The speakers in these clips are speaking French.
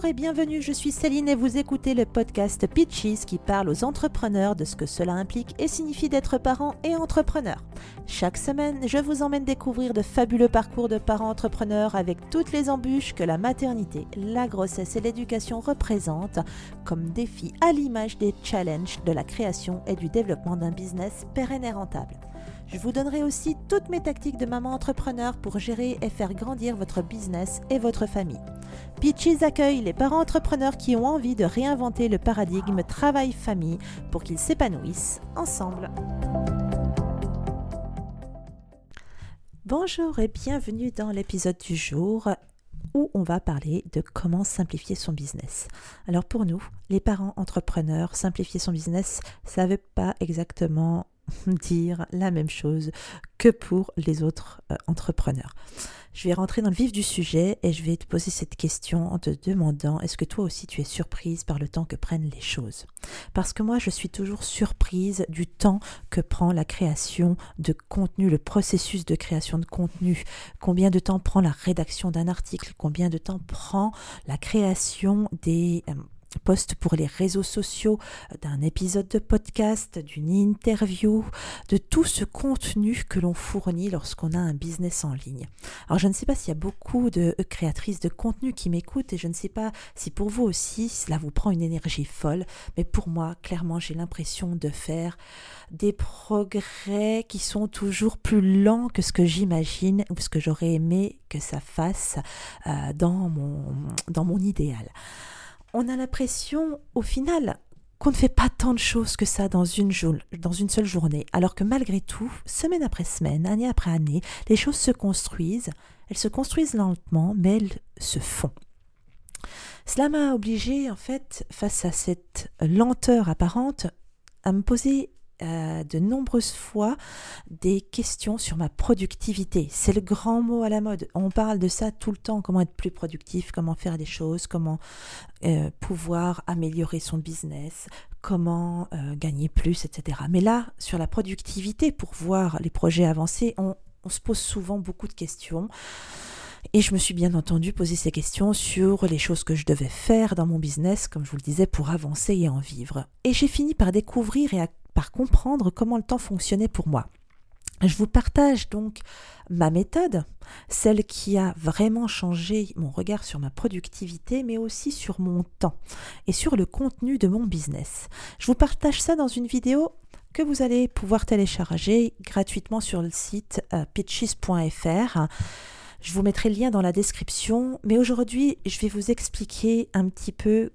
Bonjour et bienvenue, je suis Céline et vous écoutez le podcast Pitches qui parle aux entrepreneurs de ce que cela implique et signifie d'être parent et entrepreneur. Chaque semaine, je vous emmène découvrir de fabuleux parcours de parents entrepreneurs avec toutes les embûches que la maternité, la grossesse et l'éducation représentent comme défis à l'image des challenges de la création et du développement d'un business pérenne et rentable. Je vous donnerai aussi toutes mes tactiques de maman entrepreneur pour gérer et faire grandir votre business et votre famille. Pitches accueille les parents entrepreneurs qui ont envie de réinventer le paradigme travail-famille pour qu'ils s'épanouissent ensemble. Bonjour et bienvenue dans l'épisode du jour où on va parler de comment simplifier son business. Alors pour nous, les parents entrepreneurs, simplifier son business, ça ne veut pas exactement dire la même chose que pour les autres euh, entrepreneurs. Je vais rentrer dans le vif du sujet et je vais te poser cette question en te demandant est-ce que toi aussi tu es surprise par le temps que prennent les choses? Parce que moi je suis toujours surprise du temps que prend la création de contenu, le processus de création de contenu. Combien de temps prend la rédaction d'un article? Combien de temps prend la création des... Euh, post pour les réseaux sociaux, d'un épisode de podcast, d'une interview, de tout ce contenu que l'on fournit lorsqu'on a un business en ligne. Alors je ne sais pas s'il y a beaucoup de créatrices de contenu qui m'écoutent et je ne sais pas si pour vous aussi cela vous prend une énergie folle, mais pour moi clairement j'ai l'impression de faire des progrès qui sont toujours plus lents que ce que j'imagine ou ce que j'aurais aimé que ça fasse euh, dans mon idéal on a l'impression, au final, qu'on ne fait pas tant de choses que ça dans une, seule journée, alors que malgré tout, semaine après semaine, année après année, les choses se construisent, elles se construisent lentement, mais elles se font. Cela m'a obligé, en fait, face à cette lenteur apparente, à me poser euh, de nombreuses fois des questions sur ma productivité. C'est le grand mot à la mode. On parle de ça tout le temps, comment être plus productif, comment faire des choses, comment euh, pouvoir améliorer son business, comment euh, gagner plus, etc. Mais là, sur la productivité, pour voir les projets avancer, on, se pose souvent beaucoup de questions. Et je me suis bien entendu poser ces questions sur les choses que je devais faire dans mon business, comme je vous le disais, pour avancer et en vivre. Et j'ai fini par découvrir et à par comprendre comment le temps fonctionnait pour moi. Je vous partage donc ma méthode, celle qui a vraiment changé mon regard sur ma productivité, mais aussi sur mon temps et sur le contenu de mon business. Je vous partage ça dans une vidéo que vous allez pouvoir télécharger gratuitement sur le site euh, pitches.fr. Je vous mettrai le lien dans la description, mais aujourd'hui, je vais vous expliquer un petit peu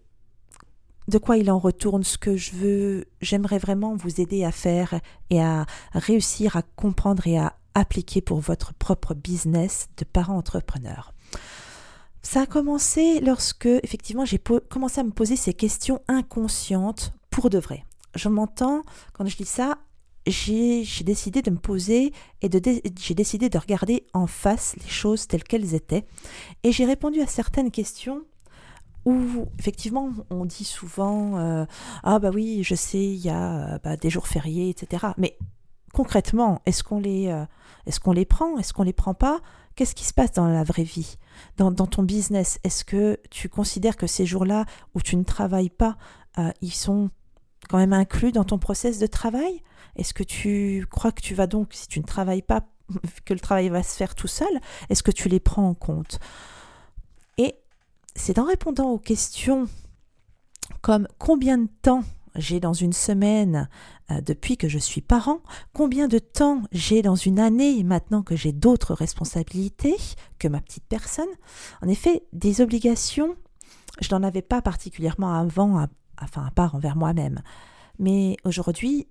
de quoi il en retourne, ce que je veux, j'aimerais vraiment vous aider à faire et à réussir à comprendre et à appliquer pour votre propre business de parent entrepreneur. Ça a commencé lorsque, effectivement, j'ai commencé à me poser ces questions inconscientes pour de vrai. Je m'entends, quand je dis ça, j'ai décidé de me poser et j'ai décidé de regarder en face les choses telles qu'elles étaient. Et j'ai répondu à certaines questions où effectivement on dit souvent euh, ah bah oui je sais il y a euh, bah, des jours fériés etc mais concrètement est-ce qu'on les euh, est-ce qu'on les prend? Est-ce qu'on les prend pas? Qu'est-ce qui se passe dans la vraie vie? Dans, ton business est-ce que tu considères que ces jours-là où tu ne travailles pas ils sont quand même inclus dans ton process de travail? Est-ce que tu crois que tu vas donc si tu ne travailles pas que le travail va se faire tout seul est-ce que tu les prends en compte? C'est en répondant aux questions comme combien de temps j'ai dans une semaine euh, depuis que je suis parent, combien de temps j'ai dans une année maintenant que j'ai d'autres responsabilités que ma petite personne. En effet, des obligations, je n'en avais pas particulièrement avant, enfin à part envers moi-même. Mais aujourd'hui,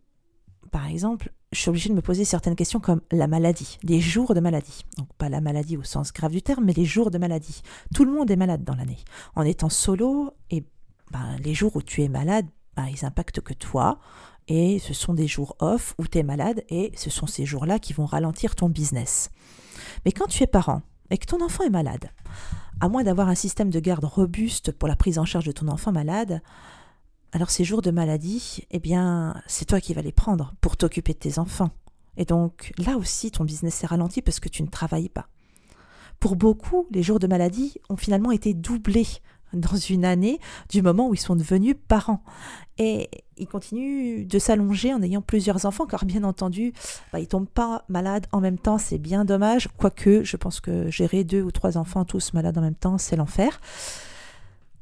par exemple, je suis obligée de me poser certaines questions comme la maladie, les jours de maladie. Donc pas la maladie au sens grave du terme, mais les jours de maladie. Tout le monde est malade dans l'année. En étant solo, et ben, les jours où tu es malade, ben, ils impactent que toi. Et ce sont des jours off où tu es malade et ce sont ces jours-là qui vont ralentir ton business. Mais quand tu es parent et que ton enfant est malade, à moins d'avoir un système de garde robuste pour la prise en charge de ton enfant malade, alors ces jours de maladie, eh bien, c'est toi qui vas les prendre pour t'occuper de tes enfants. Et donc là aussi, ton business s'est ralenti parce que tu ne travailles pas. Pour beaucoup, les jours de maladie ont finalement été doublés dans une année du moment où ils sont devenus parents. Et ils continuent de s'allonger en ayant plusieurs enfants, car bien entendu, bah, ils ne tombent pas malades en même temps, c'est bien dommage. Quoique, je pense que gérer deux ou trois enfants tous malades en même temps, c'est l'enfer.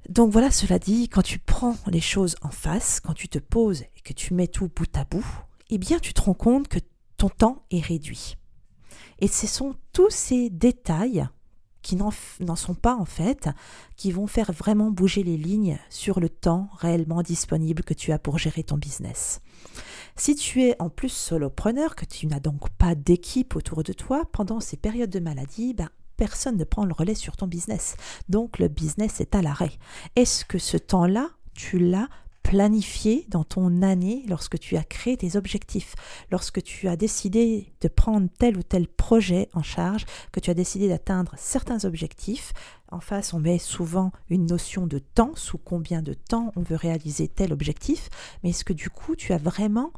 Donc voilà, cela dit, quand tu prends les choses en face, quand tu te poses et que tu mets tout bout à bout, eh bien tu te rends compte que ton temps est réduit. Et ce sont tous ces détails qui n'en sont pas en fait, qui vont faire vraiment bouger les lignes sur le temps réellement disponible que tu as pour gérer ton business. Si tu es en plus solopreneur, que tu n'as donc pas d'équipe autour de toi, pendant ces périodes de maladie, ben, personne ne prend le relais sur ton business. Donc le business est à l'arrêt. Est-ce que ce temps-là, tu l'as planifié dans ton année lorsque tu as créé tes objectifs, lorsque tu as décidé de prendre tel ou tel projet en charge, que tu as décidé d'atteindre certains objectifs? En face, on met souvent une notion de temps, sous combien de temps on veut réaliser tel objectif, mais est-ce que du coup tu as vraiment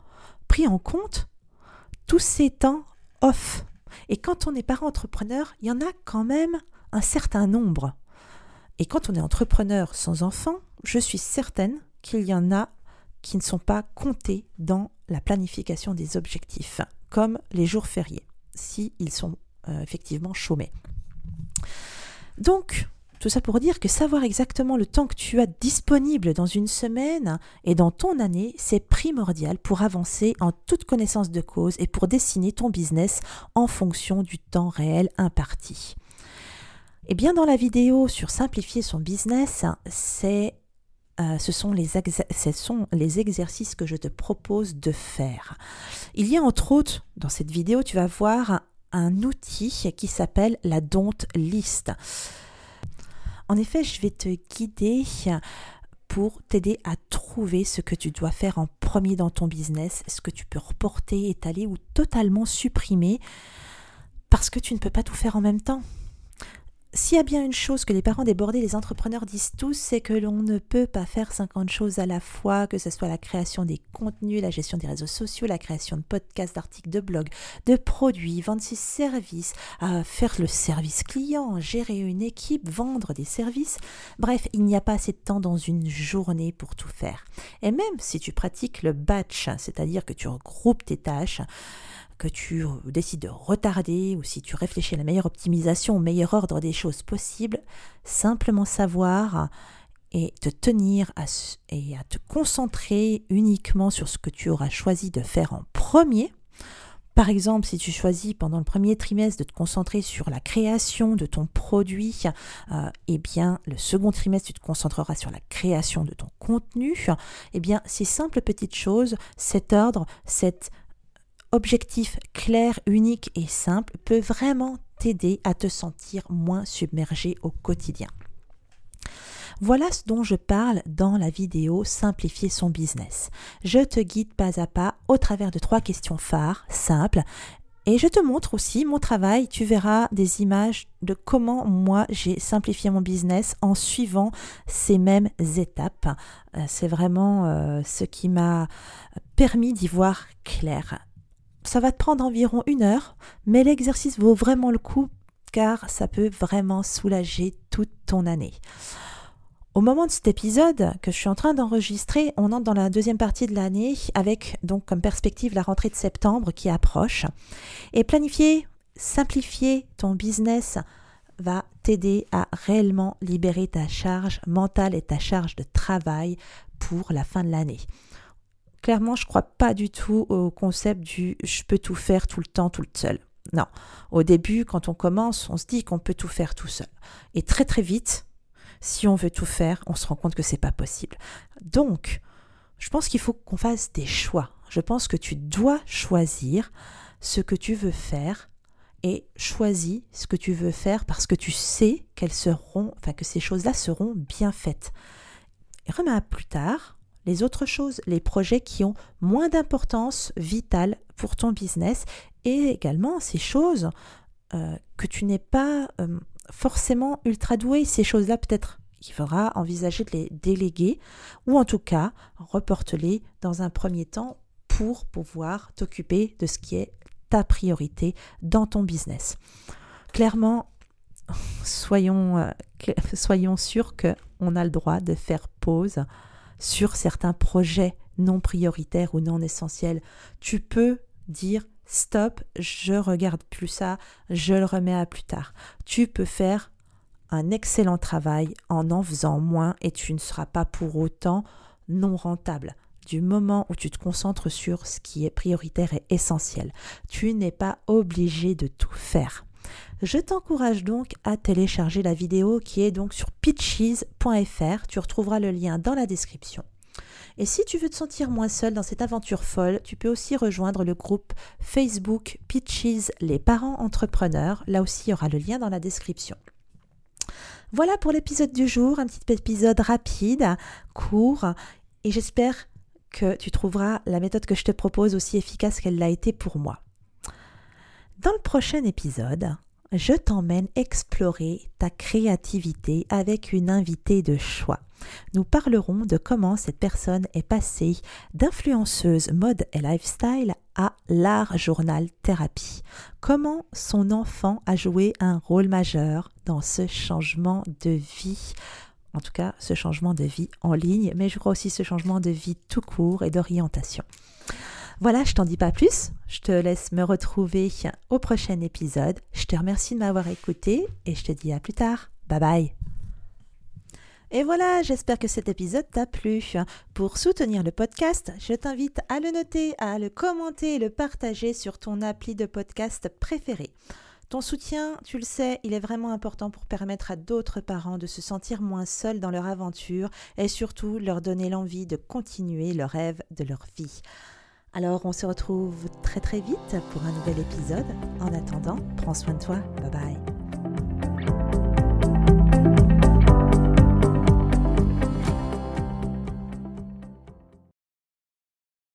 pris en compte tous ces temps off Et quand on est parent entrepreneur, il y en a quand même un certain nombre. Et quand on est entrepreneur sans enfant, je suis certaine qu'il y en a qui ne sont pas comptés dans la planification des objectifs, comme les jours fériés, s'ils ils sont euh, effectivement chômés. Donc, tout ça pour dire que savoir exactement le temps que tu as disponible dans une semaine et dans ton année, c'est primordial pour avancer en toute connaissance de cause et pour dessiner ton business en fonction du temps réel imparti. Et bien dans la vidéo sur simplifier son business, c'est euh, ce, sont les ce sont les exercices que je te propose de faire. Il y a entre autres, dans cette vidéo, tu vas voir un, outil qui s'appelle la Don't List. En effet, je vais te guider pour t'aider à trouver ce que tu dois faire en premier dans ton business, ce que tu peux reporter, étaler ou totalement supprimer parce que tu ne peux pas tout faire en même temps. S'il y a bien une chose que les parents débordés, les entrepreneurs disent tous, c'est que l'on ne peut pas faire 50 choses à la fois, que ce soit la création des contenus, la gestion des réseaux sociaux, la création de podcasts, d'articles, de blogs, de produits, vendre ses services, faire le service client, gérer une équipe, vendre des services. Bref, il n'y a pas assez de temps dans une journée pour tout faire. Et même si tu pratiques le batch, c'est-à-dire que tu regroupes tes tâches, que tu décides de retarder ou si tu réfléchis à la meilleure optimisation, au meilleur ordre des choses possibles, simplement savoir et te tenir à, et à te concentrer uniquement sur ce que tu auras choisi de faire en premier. Par exemple, si tu choisis pendant le premier trimestre de te concentrer sur la création de ton produit, euh, eh bien, le second trimestre, tu te concentreras sur la création de ton contenu. Eh bien, ces simples petites choses, cet ordre, cette objectif clair, unique et simple peut vraiment t'aider à te sentir moins submergé au quotidien. Voilà ce dont je parle dans la vidéo Simplifier son business. Je te guide pas à pas au travers de trois questions phares, simples, et je te montre aussi mon travail. Tu verras des images de comment moi j'ai simplifié mon business en suivant ces mêmes étapes. Euh, c'est vraiment euh, ce qui m'a permis d'y voir clair ça va te prendre environ une heure, mais l'exercice vaut vraiment le coup car ça peut vraiment soulager toute ton année. Au moment de cet épisode que je suis en train d'enregistrer, on entre dans la deuxième partie de l'année avec donc comme perspective la rentrée de septembre qui approche. Et planifier, simplifier ton business va t'aider à réellement libérer ta charge mentale et ta charge de travail pour la fin de l'année. Clairement, je ne crois pas du tout au concept du je peux tout faire tout le temps, tout seul. Non. Au début, quand on commence, on se dit qu'on peut tout faire tout seul. Et très très vite, si on veut tout faire, on se rend compte que c'est pas possible. Donc, je pense qu'il faut qu'on fasse des choix. Je pense que tu dois choisir ce que tu veux faire et choisis ce que tu veux faire parce que tu sais qu'elles seront, enfin que ces choses-là seront bien faites. Et remets plus tard, les autres choses, les projets qui ont moins d'importance vitale pour ton business et également ces choses euh, que tu n'es pas euh, forcément ultra doué. Ces choses-là, peut-être il faudra envisager de les déléguer ou en tout cas reporte-les dans un premier temps pour pouvoir t'occuper de ce qui est ta priorité dans ton business. Clairement, soyons, euh, soyons sûrs que on a le droit de faire pause sur certains projets non prioritaires ou non essentiels. Tu peux dire stop, je regarde plus ça, je le remets à plus tard. Tu peux faire un excellent travail en en faisant moins et tu ne seras pas pour autant non rentable. Du moment où tu te concentres sur ce qui est prioritaire et essentiel, tu n'es pas obligé de tout faire. Je t'encourage donc à télécharger la vidéo qui est donc sur pitches.fr. Tu retrouveras le lien dans la description. Et si tu veux te sentir moins seul dans cette aventure folle, tu peux aussi rejoindre le groupe Facebook Pitches les parents entrepreneurs. Là aussi, il y aura le lien dans la description. Voilà pour l'épisode du jour, un petit épisode rapide, court, et j'espère que tu trouveras la méthode que je te propose aussi efficace qu'elle l'a été pour moi. Dans le prochain épisode, je t'emmène explorer ta créativité avec une invitée de choix. Nous parlerons de comment cette personne est passée d'influenceuse mode et lifestyle à l'art journal thérapie. Comment son enfant a joué un rôle majeur dans ce changement de vie en tout cas ce changement de vie en ligne, mais je crois aussi ce changement de vie tout court et d'orientation. Voilà, je t'en dis pas plus. Je te laisse me retrouver au prochain épisode. Je te remercie de m'avoir écouté et je te dis à plus tard. Bye bye. Et voilà, j'espère que cet épisode t'a plu. Pour soutenir le podcast, je t'invite à le noter, à le commenter et le partager sur ton appli de podcast préféré. Ton soutien, tu le sais, il est vraiment important pour permettre à d'autres parents de se sentir moins seuls dans leur aventure et surtout leur donner l'envie de continuer le rêve de leur vie. Alors on se retrouve très très vite pour un nouvel épisode. En attendant, prends soin de toi. Bye bye.